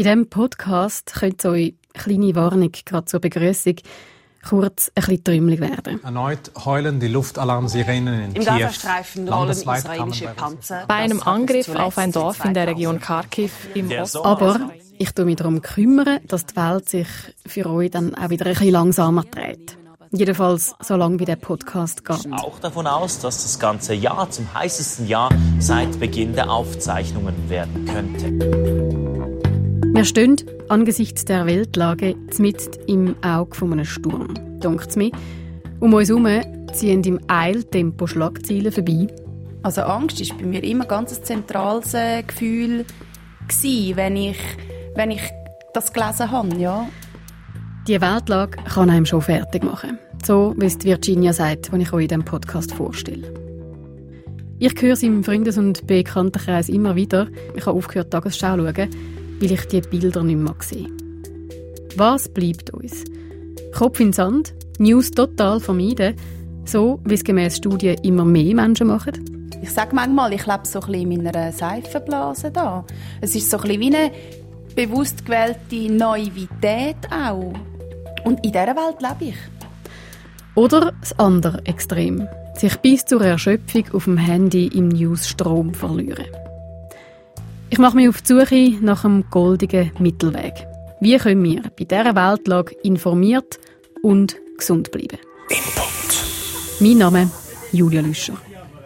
In diesem Podcast könnte so eine kleine Warnung gerade zur Begrüßung kurz ein bisschen trümmelig werden. Erneut heulen die Luftalarmsirenen in Im Kiew. Gazastreifen rollen israelische Panzer. Bei einem Angriff auf ein Dorf in der Region Kharkiv im Osten. Aber ich tue mich darum kümmern, dass die Welt sich für euch dann auch wieder ein bisschen langsamer dreht. Jedenfalls so lange wie der Podcast geht. auch davon aus, dass das ganze Jahr zum heißesten Jahr seit Beginn der Aufzeichnungen werden könnte. Wir stehen angesichts der Weltlage mitten im Auge von einem Sturm. Dunkt mir. Um uns herum ziehen im Eiltempo Schlagzeilen vorbei. Also Angst ist bei mir immer ganz ein zentrales äh, Gefühl gewesen, wenn ich, wenn ich das gelesen habe, ja. Die Weltlage kann einem schon fertig machen. So, wie es Virginia sagt, wenn ich euch in diesem Podcast vorstelle. Ich höre es im Freundes- und Bekanntenkreis immer wieder. Ich habe aufgehört, Tagesschau zu schauen, weil ich die Bilder nicht mehr sehe. Was bleibt uns? Kopf in den Sand, News total vermeiden, so wie es gemäß Studien immer mehr Menschen machen? Ich sage manchmal, ich lebe so ein bisschen in meiner Seifenblase da. Es ist so ein bisschen wie eine bewusst gewählte Naivität auch. Und in dieser Welt lebe ich. Oder das andere Extrem. Sich bis zur Erschöpfung auf dem Handy im Newsstrom verlieren. Ich mache mich auf die Suche nach einem goldigen Mittelweg. Wie können wir bei dieser Weltlage informiert und gesund bleiben? Input. Mein Name Julia Lüscher.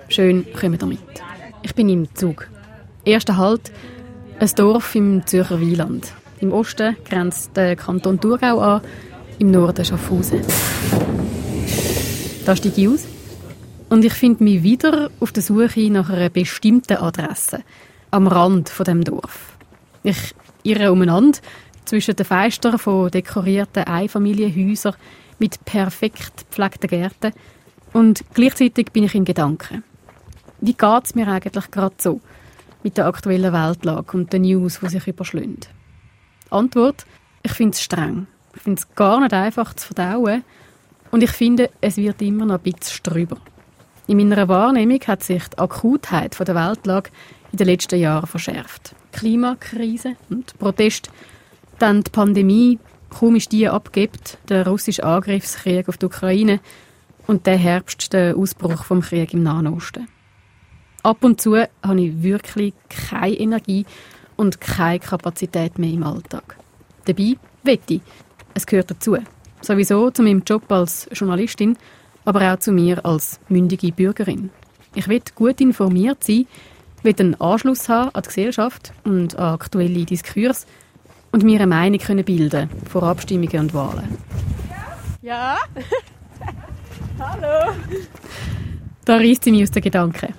Schön, kommt ihr mit. Ich bin im Zug. Erster Halt, ein Dorf im Zürcher Wieland. Im Osten grenzt der Kanton Thurgau an, im Norden Schaffhausen. Da steige ich aus und ich finde mich wieder auf der Suche nach einer bestimmten Adresse am Rand von dem Dorf. Ich irre umeinander zwischen den Fenstern von dekorierten Einfamilienhäusern mit perfekt gepflegten Gärten und gleichzeitig bin ich in Gedanken. Wie geht es mir eigentlich gerade so mit der aktuellen Weltlage und den News, die sich überschlagen? Antwort: Ich finde es streng. Ich finde es gar nicht einfach zu verdauen und ich finde, es wird immer noch ein bisschen drüber. In meiner Wahrnehmung hat sich die Akutheit der Weltlage in den letzten Jahren verschärft. Klimakrise und Protest, dann die Pandemie, kaum ist die abgibt, der russische Angriffskrieg auf die Ukraine und der Herbst der Ausbruch vom Krieg im Nahen Osten. Ab und zu habe ich wirklich keine Energie und keine Kapazität mehr im Alltag. Dabei wette ich, es gehört dazu. Sowieso zu meinem Job als Journalistin, aber auch zu mir als mündige Bürgerin. Ich will gut informiert sein, will einen Anschluss haben an die Gesellschaft und an aktuelle Diskurs und mir eine Meinung können bilden vor Abstimmungen und Wahlen. Ja? Hallo? Da reißt sie mich aus den Gedanken.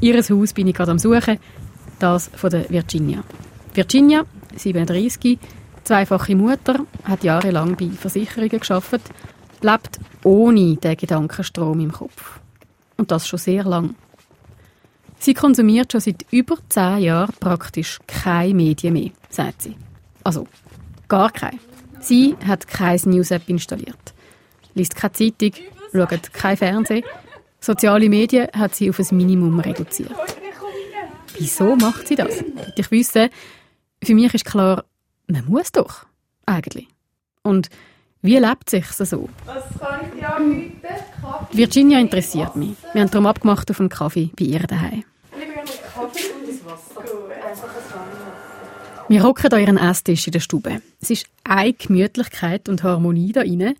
Ihres Haus bin ich gerade am Suchen, das von der Virginia. Virginia, 37, zweifache Mutter, hat jahrelang bei Versicherungen geschafft, lebt ohne den Gedankenstrom im Kopf. Und das schon sehr lang. Sie konsumiert schon seit über zehn Jahren praktisch keine Medien mehr, sagt sie. Also, gar keine. Sie hat kein News-App installiert, liest keine Zeitung, schaut kein Fernsehen. Soziale Medien hat sie auf ein Minimum reduziert. Wieso macht sie das? Ich wissen, für mich ist klar, man muss doch, eigentlich. Und wie lebt sich so? Was kann ich dir? Virginia interessiert mich. Wir haben darum abgemacht auf einen Kaffee bei ihr daheim. Kaffee und das Wasser. Wir hocken an ihren Esstisch in der Stube. Es ist eine Gemütlichkeit und Harmonie da rein.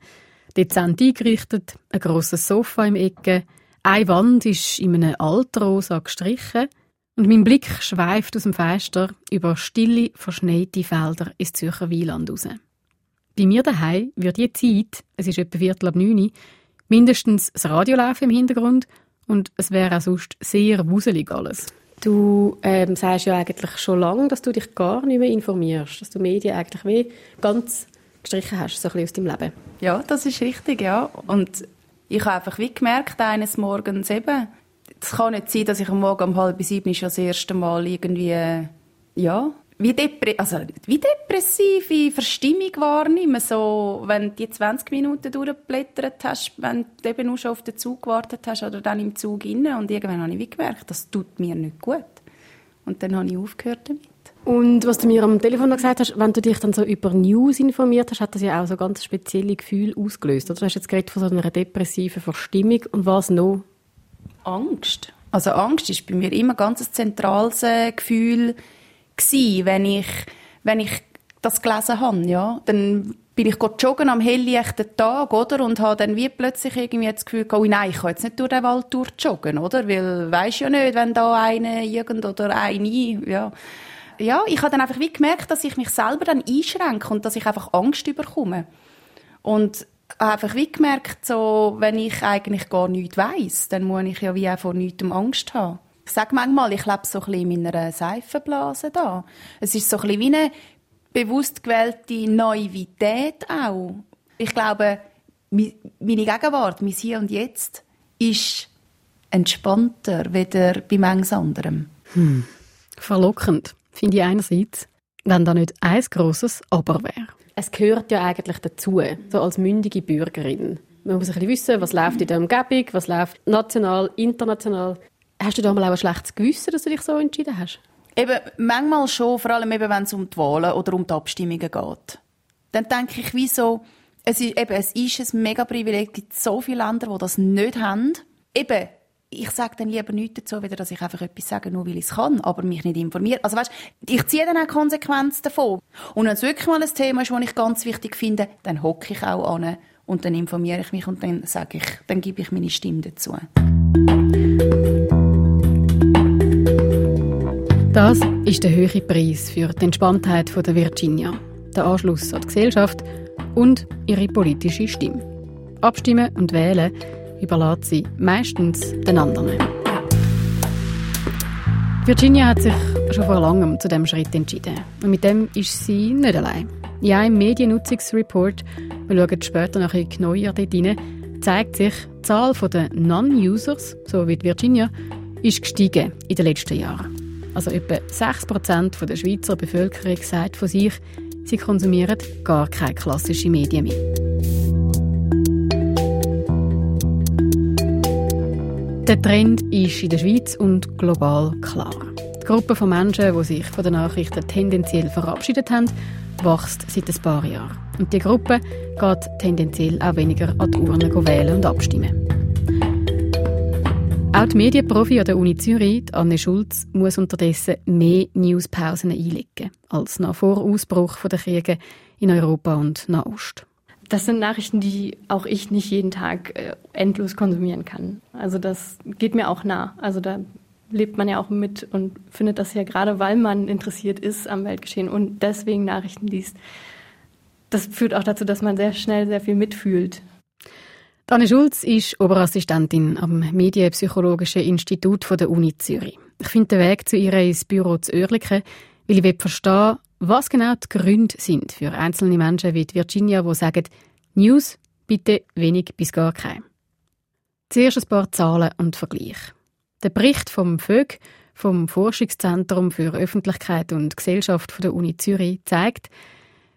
Dezent eingerichtet, ein grosses Sofa im Ecke, eine Wand ist in einem Altrosa gestrichen und mein Blick schweift aus dem Fenster über stille, verschneite Felder ins Zürcher Wieland raus. Bei mir daheim wird die Zeit, es ist etwa Viertel ab neun, mindestens das Radio im Hintergrund und es wäre auch sonst sehr wuselig alles. Du ähm, sagst ja eigentlich schon lange, dass du dich gar nicht mehr informierst, dass du Medien eigentlich wie ganz gestrichen hast, so ein bisschen aus deinem Leben. Ja, das ist richtig, ja. Und ich habe einfach wie gemerkt, eines Morgens eben, es kann nicht sein, dass ich am Morgen um halb sieben schon das erste Mal irgendwie, ja, wie, depre also, wie depressive Verstimmung wahrnehme. So, wenn du die 20 Minuten durchgeblättert hast, wenn du eben nur schon auf den Zug gewartet hast oder dann im Zug inne und irgendwann habe ich wie gemerkt, das tut mir nicht gut. Und dann habe ich aufgehört damit. Und was du mir am Telefon noch gesagt hast, wenn du dich dann so über News informiert hast, hat das ja auch so ganz spezielle Gefühle ausgelöst. Oder? Du hast jetzt geredet von so einer depressiven Verstimmung. Und was noch? Angst. Also Angst ist bei mir immer ganz ein zentrales äh, Gefühl gewesen, wenn ich, wenn ich das gelesen habe, ja. Dann bin ich joggen am helllichten Tag, oder? Und habe dann wie plötzlich irgendwie das Gefühl oh nein, ich kann jetzt nicht durch den Wald durchjoggen, oder? Weil, weisst ja nicht, wenn da eine, irgend oder eine, ja. Ja, ich habe dann einfach wie gemerkt, dass ich mich selber dann einschränke und dass ich einfach Angst überkomme. Und einfach wie gemerkt, so, wenn ich eigentlich gar nichts weiss, dann muss ich ja wie auch vor nichts Angst haben. Ich sage manchmal, ich lebe so ein bisschen in meiner Seifenblase da. Es ist so ein bisschen wie eine bewusst gewählte Naivität auch. Ich glaube, meine Gegenwart, mein Hier und Jetzt, ist entspannter weder bei manches anderem. Hm. Verlockend, finde ich einerseits, wenn da nicht ein grosses Aber wäre. Es gehört ja eigentlich dazu, so als mündige Bürgerin. Man muss ein bisschen wissen, was läuft in der Umgebung, was läuft national, international. Hast du da mal auch ein schlechtes Gewissen, dass du dich so entschieden hast? Eben, manchmal schon, vor allem eben, wenn es um die Wahlen oder um die Abstimmungen geht. Dann denke ich, wieso, es ist, eben, es ist ein mega Privileg, es gibt so viele Länder, die das nicht haben. Eben, ich sage dann lieber nichts dazu, weder dass ich einfach etwas sage, nur weil ich es kann, aber mich nicht informiere. Also weißt, ich ziehe dann auch Konsequenzen davon. Und wenn es wirklich mal ein Thema ist, das ich ganz wichtig finde, dann hocke ich auch an und dann informiere ich mich und dann sage ich, dann gebe ich meine Stimme dazu. Das ist der höhere Preis für die Entspanntheit der Virginia, der Anschluss an die Gesellschaft und ihre politische Stimme. Abstimmen und wählen überlässt sie meistens den anderen. Virginia hat sich schon vor langem zu diesem Schritt entschieden. Und mit dem ist sie nicht allein. In einem Mediennutzungsreport, wir schauen später noch ein genauer dort rein, zeigt sich, die Zahl der Non-Users, so wie Virginia, ist gestiegen in den letzten Jahren. Also etwa 6% der Schweizer Bevölkerung sagt von sich, sie konsumieren gar keine klassischen Medien mehr. Der Trend ist in der Schweiz und global klar. Die Gruppe von Menschen, die sich von den Nachrichten tendenziell verabschiedet haben, wächst seit ein paar Jahren. Und die Gruppe geht tendenziell auch weniger an die Urne wählen und abstimmen. Auch die Medienprofi an der Uni Zürich, Anne Schulz, muss unterdessen mehr Newspausen einlegen als nach vor Ausbruch der Kriege in Europa und Nahost. Das sind Nachrichten, die auch ich nicht jeden Tag äh, endlos konsumieren kann. Also das geht mir auch nah. Also da lebt man ja auch mit und findet das ja gerade, weil man interessiert ist am Weltgeschehen und deswegen Nachrichten liest. Das führt auch dazu, dass man sehr schnell sehr viel mitfühlt Anne Schulz ist Oberassistentin am Medienpsychologischen Institut der Uni Zürich. Ich finde den Weg zu ihr ins Büro zu Oerlikon, weil ich verstehen was genau die Gründe sind für einzelne Menschen wie Virginia, die sagen, News bitte wenig bis gar kein. Zuerst ein paar Zahlen und Vergleich. Der Bericht vom FÖG, vom Forschungszentrum für Öffentlichkeit und Gesellschaft der Uni Zürich, zeigt,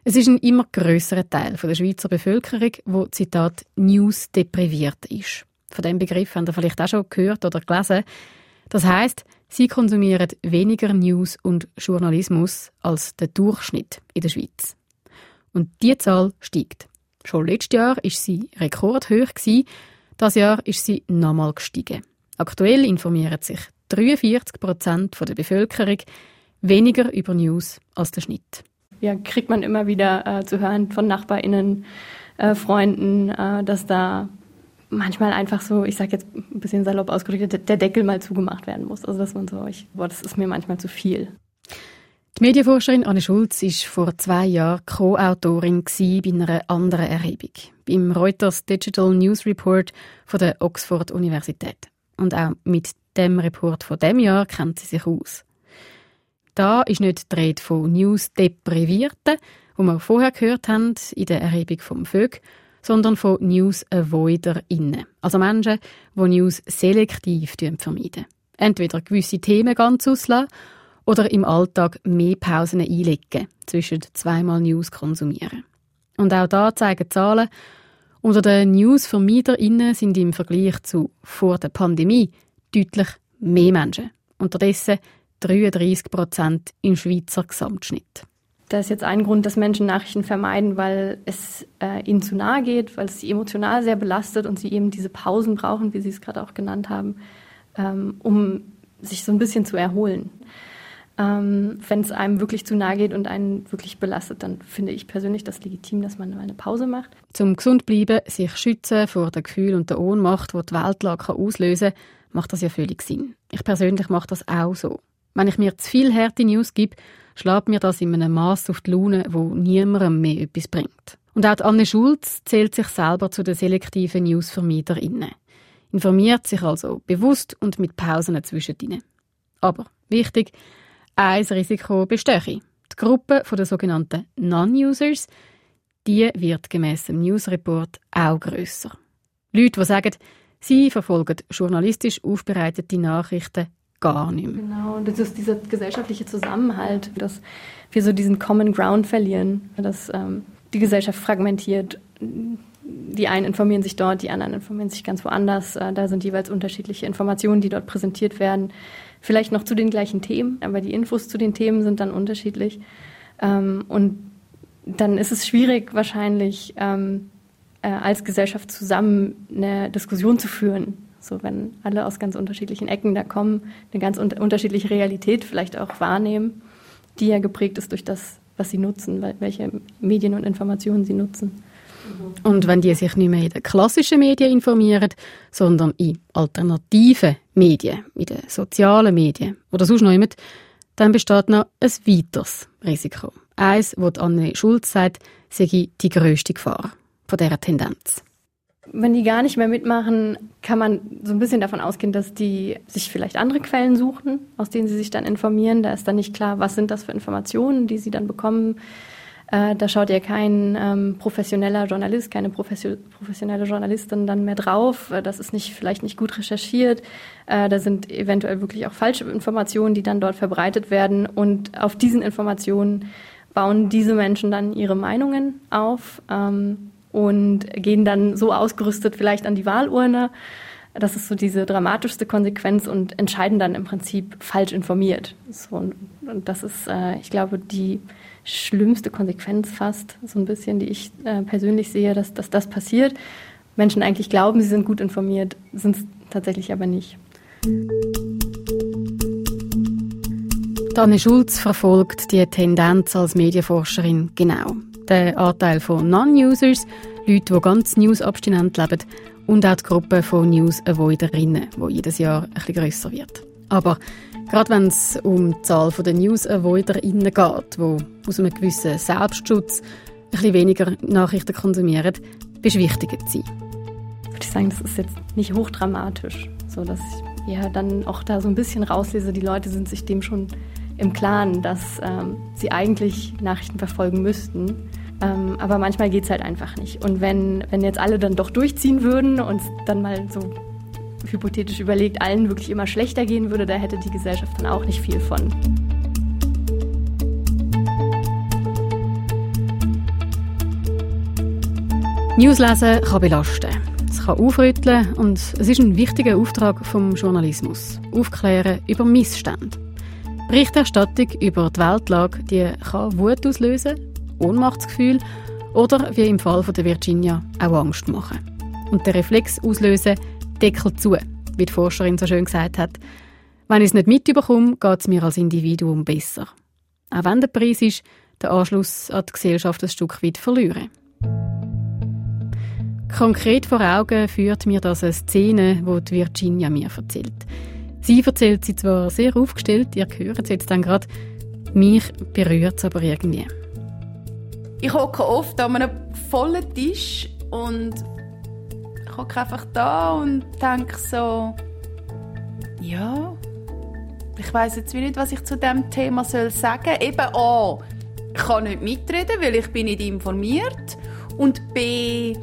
es ist ein immer größerer Teil der Schweizer Bevölkerung, wo Zitat News depriviert ist. Von dem Begriff haben ihr vielleicht auch schon gehört oder gelesen. Das heißt, sie konsumieren weniger News und Journalismus als der Durchschnitt in der Schweiz. Und die Zahl steigt. Schon letztes Jahr ist sie rekordhoch gewesen. Das Jahr ist sie nochmal gestiegen. Aktuell informieren sich 43 Prozent der Bevölkerung weniger über News als der Schnitt ja, kriegt man immer wieder äh, zu hören von NachbarInnen, äh, Freunden, äh, dass da manchmal einfach so, ich sage jetzt ein bisschen salopp ausgedrückt, der Deckel mal zugemacht werden muss. Also dass man so, ich, boah, das ist mir manchmal zu viel. Die Medienforscherin Anne Schulz war vor zwei Jahren Co-Autorin bei einer anderen Erhebung, beim Reuters Digital News Report von der Oxford Universität. Und auch mit dem Report von dem Jahr kennt sie sich aus. Da ist nicht die Rede von News-Deprivierten, wo wir vorher gehört haben in der Erhebung vom VÖG, sondern von News-AvoiderInnen, also Menschen, die News selektiv vermeiden. Entweder gewisse Themen ganz auslassen oder im Alltag mehr Pausen einlegen, zwischen zweimal News konsumieren. Und auch da zeigen Zahlen, unter den News-VermeiderInnen sind im Vergleich zu vor der Pandemie deutlich mehr Menschen. Unterdessen 33 Prozent im Schweizer Gesamtschnitt. Da ist jetzt ein Grund, dass Menschen Nachrichten vermeiden, weil es äh, ihnen zu nahe geht, weil es sie emotional sehr belastet und sie eben diese Pausen brauchen, wie Sie es gerade auch genannt haben, ähm, um sich so ein bisschen zu erholen. Ähm, Wenn es einem wirklich zu nahe geht und einen wirklich belastet, dann finde ich persönlich das legitim, dass man eine Pause macht. Zum gesund bleiben, sich schützen vor den Gefühlen und der Ohnmacht, die die Weltlage auslösen kann, macht das ja völlig Sinn. Ich persönlich mache das auch so. Wenn ich mir zu viel harte News gebe, schlägt mir das in einem Maß auf die Laune, wo niemandem mehr etwas bringt. Und auch Anne Schulz zählt sich selber zu den selektiven Newsvermeiderinnen. Informiert sich also bewusst und mit Pausen zwischendrin. Aber wichtig, ein Risiko bestehe. Die Gruppe der sogenannten Non-Users, die wird gemäss dem Newsreport auch grösser. Leute, die sagen, sie verfolgen journalistisch aufbereitete Nachrichten gar nicht mehr. Genau, das ist dieser gesellschaftliche Zusammenhalt, dass wir so diesen Common Ground verlieren, dass ähm, die Gesellschaft fragmentiert. Die einen informieren sich dort, die anderen informieren sich ganz woanders. Äh, da sind jeweils unterschiedliche Informationen, die dort präsentiert werden. Vielleicht noch zu den gleichen Themen, aber die Infos zu den Themen sind dann unterschiedlich. Ähm, und dann ist es schwierig, wahrscheinlich ähm, äh, als Gesellschaft zusammen eine Diskussion zu führen so, wenn alle aus ganz unterschiedlichen Ecken da kommen, eine ganz un unterschiedliche Realität vielleicht auch wahrnehmen, die ja geprägt ist durch das, was sie nutzen, welche Medien und Informationen sie nutzen. Und wenn die sich nicht mehr in den klassischen Medien informieren, sondern in alternativen Medien, in den sozialen Medien oder sonst noch jemand, dann besteht noch ein weiteres Risiko. Eins, wo Anne Schulz sagt, sei die grösste Gefahr von dieser Tendenz. Wenn die gar nicht mehr mitmachen, kann man so ein bisschen davon ausgehen, dass die sich vielleicht andere Quellen suchen, aus denen sie sich dann informieren. Da ist dann nicht klar, was sind das für Informationen, die sie dann bekommen. Äh, da schaut ja kein ähm, professioneller Journalist, keine professionelle Journalistin dann mehr drauf. Äh, das ist nicht, vielleicht nicht gut recherchiert. Äh, da sind eventuell wirklich auch falsche Informationen, die dann dort verbreitet werden. Und auf diesen Informationen bauen diese Menschen dann ihre Meinungen auf. Ähm, und gehen dann so ausgerüstet vielleicht an die Wahlurne. Das ist so diese dramatischste Konsequenz und entscheiden dann im Prinzip falsch informiert. So, und, das ist, äh, ich glaube, die schlimmste Konsequenz fast, so ein bisschen, die ich äh, persönlich sehe, dass, dass das passiert. Menschen eigentlich glauben, sie sind gut informiert, sind es tatsächlich aber nicht. Anne Schulz verfolgt die Tendenz als Medienforscherin genau der Anteil von Non-Users, Leute, die ganz News-abstinent leben, und auch die Gruppe von News-Avoiderinnen, die jedes Jahr bisschen grösser wird. Aber gerade wenn es um die Zahl der News-Avoiderinnen geht, die aus einem gewissen Selbstschutz bisschen weniger Nachrichten konsumieren, beschwichtigt sie. Würde ich sagen, das ist jetzt nicht hochdramatisch, so dass ich ja dann auch da so ein bisschen rauslese, die Leute sind sich dem schon im Klaren, dass ähm, sie eigentlich Nachrichten verfolgen müssten ähm, aber manchmal geht es halt einfach nicht. Und wenn, wenn jetzt alle dann doch durchziehen würden und dann mal so hypothetisch überlegt, allen wirklich immer schlechter gehen würde, da hätte die Gesellschaft dann auch nicht viel von. Newslesen kann belasten. Es kann aufrütteln und es ist ein wichtiger Auftrag vom Journalismus. Aufklären über Missstände. Berichterstattung über die Weltlage die kann Wut auslösen, Ohnmachtsgefühl oder wie im Fall von der Virginia auch Angst machen. Und der Reflex auslösen, Deckel zu, wie die Forscherin so schön gesagt hat. Wenn ich es nicht mitbekomme, geht es mir als Individuum besser. Auch wenn der Preis ist, den Anschluss an die Gesellschaft ein Stück weit verlieren. Konkret vor Augen führt mir das eine Szene, die, die Virginia mir erzählt. Sie erzählt sie zwar sehr aufgestellt, ihr hört es jetzt dann gerade, mich berührt es aber irgendwie. Ich hocke oft an einem vollen Tisch und ich hocke einfach da und denke so, ja, ich weiß jetzt nicht, was ich zu dem Thema soll sagen. Eben A, ich kann nicht mitreden, weil ich bin nicht informiert und B,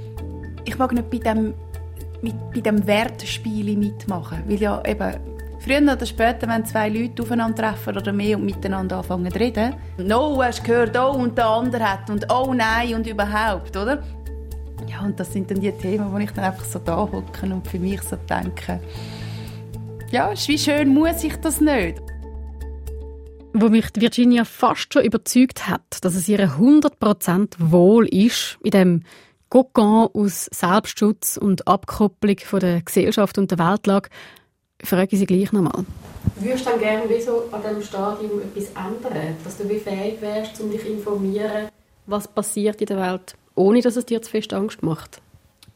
ich mag nicht bei dem, mit, bei dem Wertspiel mitmachen, weil ja eben Früher oder später, wenn zwei Leute aufeinandertreffen oder mehr und miteinander anfangen zu reden, «No, hast du gehört, oh, und der andere hat, und oh nein, und überhaupt», oder? Ja, und das sind dann die Themen, wo ich dann einfach so da hocke und für mich so denke, ja, ist wie schön muss ich das nicht. wo mich Virginia fast schon überzeugt hat, dass es ihr 100% wohl ist, in dem Kokon aus Selbstschutz und Abkopplung von der Gesellschaft und der Weltlage, frage ich sie gleich nochmal. Würdest du dann gerne wie so an diesem Stadium etwas ändern? Dass du wie fähig wärst, um dich zu informieren, was passiert in der Welt, ohne dass es dir zu fest Angst macht?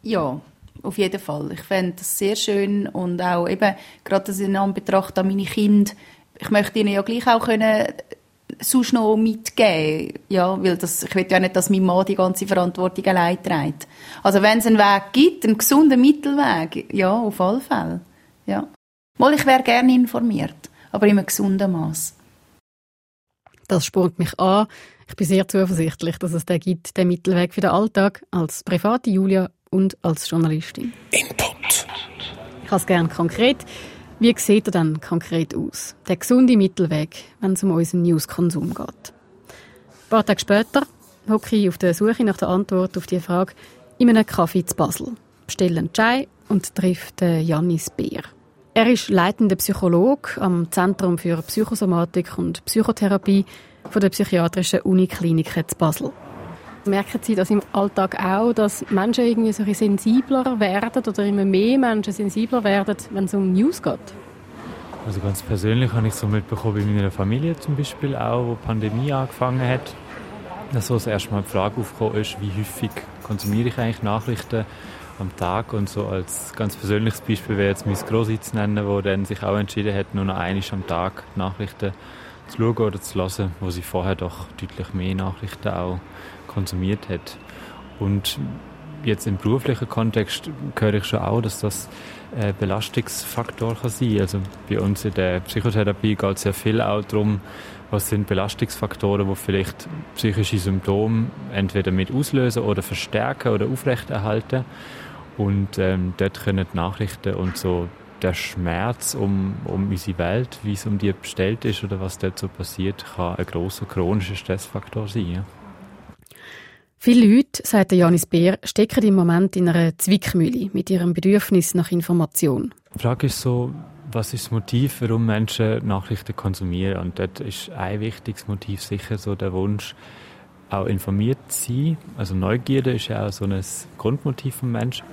Ja, auf jeden Fall. Ich fände das sehr schön und auch eben, gerade das in Anbetracht an meine Kinder, ich möchte ihnen ja gleich auch können sonst noch mitgeben. Ja, weil das, ich will ja nicht, dass mein Mann die ganze Verantwortung allein trägt. Also wenn es einen Weg gibt, einen gesunden Mittelweg, ja, auf alle Fälle. Ja. Mal, ich wäre gerne informiert, aber in einem gesunden Maß. Das spornt mich an. Ich bin sehr zuversichtlich, dass es den gibt, den Mittelweg für den Alltag, als private Julia und als Journalistin. Input. Ich habe es gerne konkret. Wie sieht er dann konkret aus? Der gesunde Mittelweg, wenn es um unseren Newskonsum geht. Ein paar Tage später hocke ich auf der Suche nach der Antwort auf die Frage in einem Kaffee zu Basel, bestelle einen Chai und trifft Janis Beer. Er ist leitender Psychologe am Zentrum für Psychosomatik und Psychotherapie von der Psychiatrischen Uniklinik zu Basel. Merken Sie das im Alltag auch, dass Menschen irgendwie so sensibler werden oder immer mehr Menschen sensibler werden, wenn es um News geht? Also ganz persönlich habe ich so mitbekommen bei meiner Familie zum Beispiel auch, wo die Pandemie angefangen hat, dass so das erste Mal die Frage aufgekommen ist, wie häufig konsumiere ich eigentlich Nachrichten am Tag und so als ganz persönliches Beispiel wäre jetzt mein Grossi zu nennen, wo dann sich auch entschieden hat, nur noch einmal am Tag Nachrichten zu schauen oder zu hören, wo sie vorher doch deutlich mehr Nachrichten auch konsumiert hat. Und jetzt im beruflichen Kontext höre ich schon auch, dass das ein Belastungsfaktor kann sein kann. Also bei uns in der Psychotherapie geht es sehr viel auch darum, was sind Belastungsfaktoren, die vielleicht psychische Symptome entweder mit auslösen oder verstärken oder aufrechterhalten. Und ähm, dort können Nachrichten und so der Schmerz um, um unsere Welt, wie es um die bestellt ist oder was dort so passiert, kann ein großer chronischer Stressfaktor sein. Ja. Viele Leute, sagt Janis Beer, stecken im Moment in einer Zwickmühle mit ihrem Bedürfnis nach Information. Die Frage ist so, was ist das Motiv, warum Menschen Nachrichten konsumieren? Und dort ist ein wichtiges Motiv sicher so der Wunsch, auch informiert zu sein. Also Neugierde ist ja auch so ein Grundmotiv vom Menschen,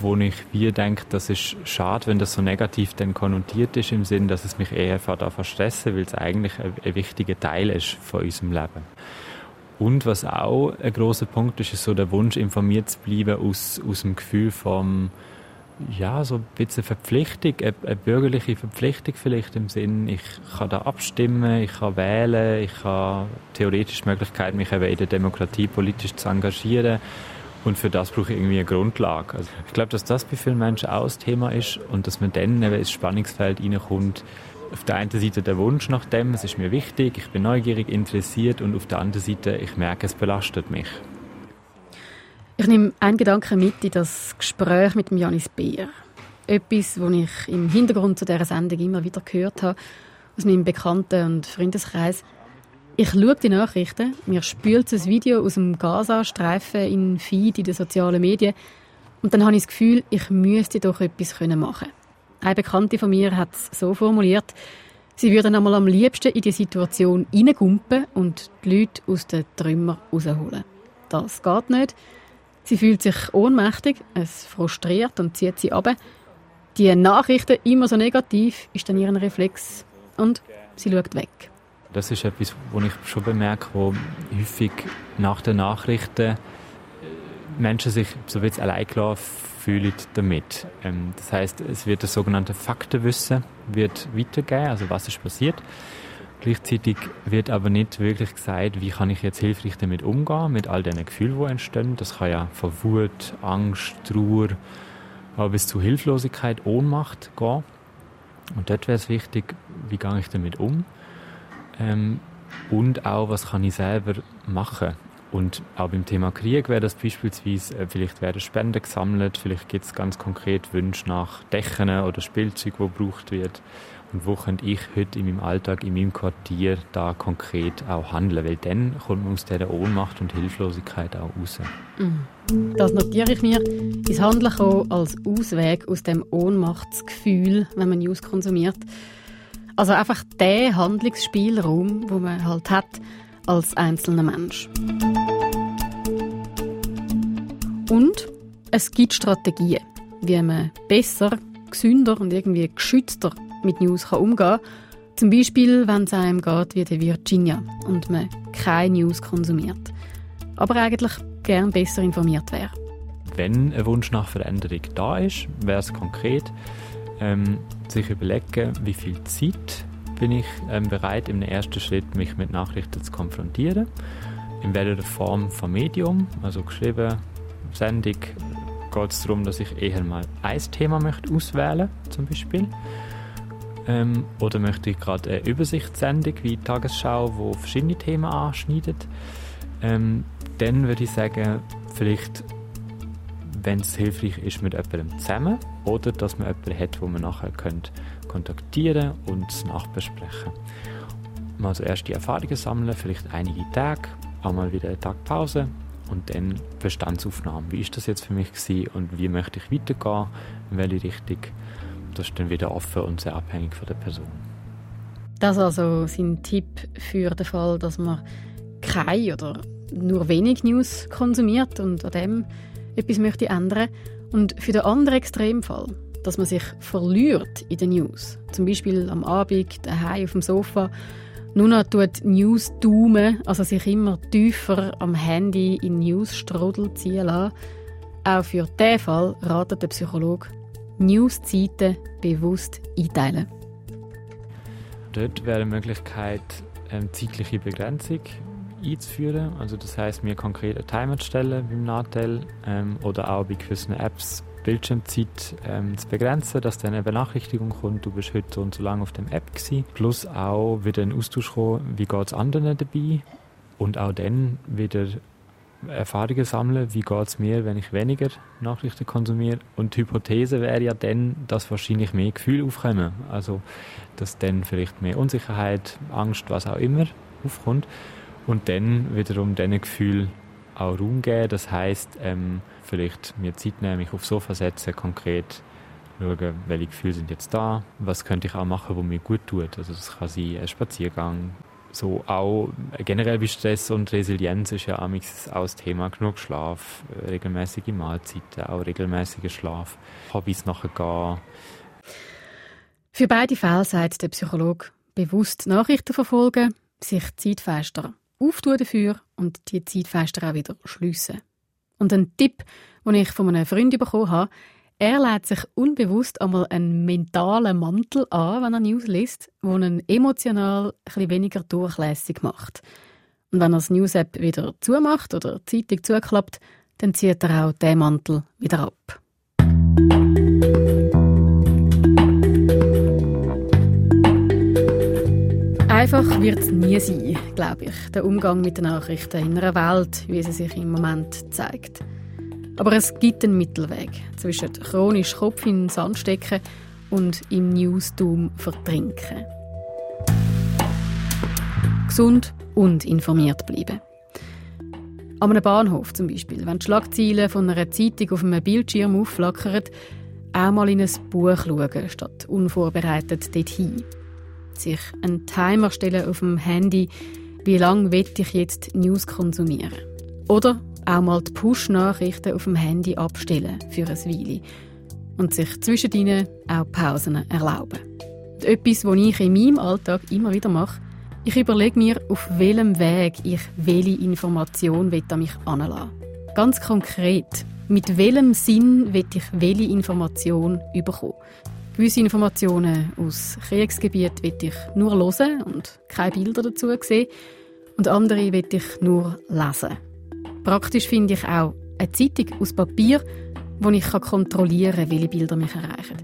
wo ich wie denke, das ist schade, wenn das so negativ dann konnotiert ist, im Sinn, dass es mich eher verstressen weil es eigentlich ein, ein wichtiger Teil ist von unserem Leben. Und was auch ein großer Punkt ist, ist so der Wunsch, informiert zu bleiben aus, aus dem Gefühl von, ja, so ein bisschen Verpflichtung, eine, eine, bürgerliche Verpflichtung vielleicht im Sinn, ich kann da abstimmen, ich kann wählen, ich habe theoretisch die Möglichkeit, mich eben in der Demokratie politisch zu engagieren. Und für das brauche ich irgendwie eine Grundlage. Also ich glaube, dass das bei vielen Menschen auch das Thema ist und dass man dann eben ins Spannungsfeld reinkommt, auf der einen Seite der Wunsch nach dem, es ist mir wichtig, ich bin neugierig, interessiert und auf der anderen Seite, ich merke, es belastet mich. Ich nehme einen Gedanken mit in das Gespräch mit Janis Beer. Etwas, was ich im Hintergrund zu dieser Sendung immer wieder gehört habe, aus meinem Bekannten- und Freundeskreis. Ich schaue die Nachrichten, mir spült ein Video aus dem Gaza-Streifen in Feed in den sozialen Medien und dann habe ich das Gefühl, ich müsste doch etwas machen können. Eine Bekannte von mir hat es so formuliert, sie würde einmal am liebsten in die Situation hineingumpen und die Leute aus den Trümmern rausholen. Das geht nicht. Sie fühlt sich ohnmächtig, es frustriert und zieht sie ab. Die Nachrichten immer so negativ ist dann ihren Reflex und sie schaut weg. Das ist etwas, was ich schon bemerke, wo häufig nach den Nachrichten Menschen sich so wie es allein fühlen damit. Ähm, das heißt, es wird das sogenannte Faktenwissen wird weitergehen, also was ist passiert. Gleichzeitig wird aber nicht wirklich gesagt, wie kann ich jetzt hilfreich damit umgehen, mit all den Gefühlen, die entstehen. Das kann ja von Wut, Angst, Trauer, bis zu Hilflosigkeit, Ohnmacht gehen. Und dort wäre es wichtig, wie gehe ich damit um? Ähm, und auch, was kann ich selber machen? Und auch beim Thema Krieg wäre das beispielsweise, äh, vielleicht werden Spenden gesammelt, vielleicht gibt es ganz konkret Wünsche nach Dächen oder Spielzeug, wo gebraucht wird. Und wo könnte ich heute in meinem Alltag, in meinem Quartier da konkret auch handeln? Weil dann kommt man aus dieser Ohnmacht und Hilflosigkeit auch raus. Mhm. Das notiere ich mir. Ins Handeln kommen als Ausweg aus dem Ohnmachtsgefühl, wenn man News konsumiert. Also einfach der Handlungsspielraum, wo man halt hat als einzelner Mensch. Und es gibt Strategien, wie man besser, gesünder und irgendwie geschützter mit News kann umgehen kann. Zum Beispiel, wenn es einem geht wie der Virginia und man keine News konsumiert. Aber eigentlich gern besser informiert wäre. Wenn ein Wunsch nach Veränderung da ist, wäre es konkret, ähm, sich überlegen, wie viel Zeit bin ich ähm, bereit, im ersten Schritt mich mit Nachrichten zu konfrontieren. In welcher Form von Medium, also geschrieben, Sendung, geht es darum, dass ich eher mal ein Thema möchte auswählen zum Beispiel. Ähm, oder möchte ich gerade eine Übersichtssendung wie Tagesschau, wo verschiedene Themen anschneidet. Ähm, dann würde ich sagen, vielleicht wenn es hilfreich ist, mit jemandem zusammen oder dass man jemanden hat, wo man nachher könnt kontaktieren und es nachbesprechen. Mal so erste Erfahrungen sammeln, vielleicht einige Tage, auch mal wieder eine Tag Pause und dann Bestandsaufnahmen. Wie ist das jetzt für mich gewesen und wie möchte ich weitergehen, in welche Richtung. Das ist dann wieder offen und sehr abhängig von der Person. Das ist also sein Tipp für den Fall, dass man keine oder nur wenig News konsumiert und an dem etwas möchte ändern und für den anderen Extremfall, dass man sich verliert in den News, zum Beispiel am Abend daheim auf dem Sofa, nur noch tut News daumen, also sich immer tiefer am Handy in News-Strudel ziehen lassen. Auch für diesen Fall ratet der Psychologe, News-Zeiten bewusst einteilen. Dort wäre eine Möglichkeit, eine ähm, zeitliche Begrenzung einzuführen. Also das heißt, mir konkret einen Timer stellen beim Nachteil ähm, oder auch bei gewissen Apps Bildschirmzeit ähm, zu begrenzen, dass dann eine Benachrichtigung kommt, du bist heute so und so lange auf dem App gewesen. Plus auch wieder ein Austausch kommen, wie geht es anderen dabei und auch dann wieder Erfahrungen sammeln, wie geht es mir, wenn ich weniger Nachrichten konsumiere. Und die Hypothese wäre ja dann, dass wahrscheinlich mehr Gefühle aufkommen. Also, dass dann vielleicht mehr Unsicherheit, Angst, was auch immer aufkommt und dann wiederum diesen Gefühl auch Raum geben. Das heißt, ähm, vielleicht mir Zeit nehmen, mich aufs Sofa setzen, konkret schauen, welche Gefühle sind jetzt da, was könnte ich auch machen, was mir gut tut. Also das kann sein ein Spaziergang, so auch generell wie Stress und Resilienz ist ja auch das Thema. Genug Schlaf, regelmäßige Mahlzeiten, auch regelmäßiger Schlaf, Hobbys nachgehen. Für beide Fälle sagt der Psychologe bewusst Nachrichten verfolgen, sich Zeitfenster auftun dafür und die Zeitfenster auch wieder schliessen. Und ein Tipp, den ich von einem Freund bekommen habe, er lädt sich unbewusst einmal einen mentalen Mantel an, wenn er News liest, der ihn emotional ein weniger durchlässig macht. Und wenn er das News-App wieder zumacht oder die Zeitung zuklappt, dann zieht er auch den Mantel wieder ab. Einfach wird es nie sein, glaube ich, der Umgang mit den Nachrichten in einer Welt, wie sie sich im Moment zeigt. Aber es gibt einen Mittelweg zwischen chronisch Kopf in den Sand stecken und im Newsdoom vertrinken. Gesund und informiert bleiben. An einem Bahnhof zum Beispiel, wenn die Schlagzeilen von einer Zeitung auf einem Bildschirm aufflackern, auch mal in ein Buch schauen, statt unvorbereitet dorthin sich einen Timer stellen auf dem Handy, wie lange will ich jetzt News konsumieren. Oder auch mal die Push-Nachrichten auf dem Handy abstellen für ein Weile und sich zwischen ihnen auch Pausen erlauben. Und etwas, was ich in meinem Alltag immer wieder mache, ich überlege mir, auf welchem Weg ich welche Information an mich anlassen Ganz konkret, mit welchem Sinn will ich welche Information bekommen? Gewisse Informationen aus Kriegsgebiet will ich nur hören und keine Bilder dazu sehen. Und andere will ich nur lesen. Praktisch finde ich auch eine Zeitung aus Papier, wo ich kontrollieren kann, welche Bilder mich erreichen.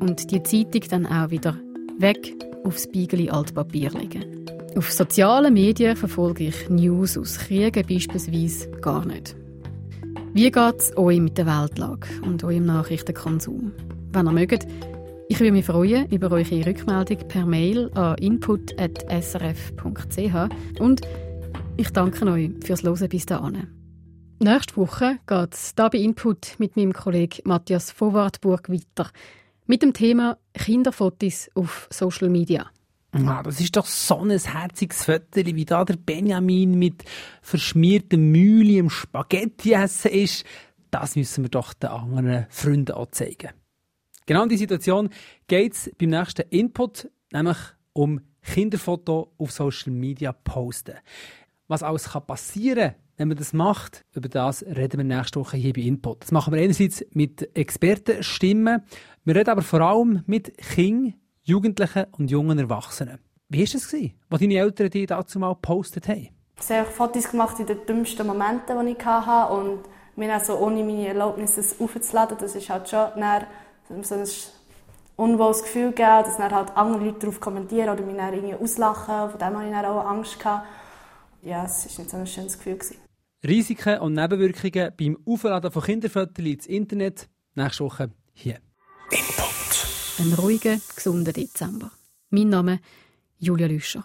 Und die Zeitung dann auch wieder weg aufs Spiegel Altpapier legen. Auf sozialen Medien verfolge ich News aus Kriegen beispielsweise gar nicht. Wie geht es euch mit der Weltlage und eurem Nachrichtenkonsum? Wenn ihr mögt, ich würde mich freuen über eure Rückmeldung per Mail an input.srf.ch und ich danke euch fürs Hören bis dahin. Nächste Woche geht es hier bei Input mit meinem Kollegen Matthias Vorwartburg weiter mit dem Thema Kinderfotos auf Social Media. Ah, das ist doch so ein herziges Foto, wie da der Benjamin mit verschmiertem Mühle im Spaghetti essen ist. Das müssen wir doch den anderen Freunden auch zeigen. Genau in die Situation geht es beim nächsten Input, nämlich um Kinderfoto auf Social Media posten. Was alles kann passieren wenn man das macht, über das reden wir nächste Woche hier bei Input. Das machen wir einerseits mit Expertenstimmen, wir reden aber vor allem mit Kindern, Jugendlichen und jungen Erwachsenen. Wie war es, was deine Eltern dir dazu mal gepostet haben? Sie haben Fotos gemacht in den dümmsten Momenten, die ich hatte und mir also ohne meine Erlaubnis das aufzuladen, das ist halt schon so ein unwohles Gefühl gegeben, dass dann halt andere Leute darauf kommentieren oder mich dann irgendwie auslachen. Von dem hatte ich dann auch Angst. Gehabt. Ja, es war nicht so ein schönes Gefühl. Gewesen. Risiken und Nebenwirkungen beim Aufladen von Kinderfotos ins Internet. Nächste Woche hier. Input. Ein ruhiger, gesunder Dezember. Mein Name Julia Lüscher.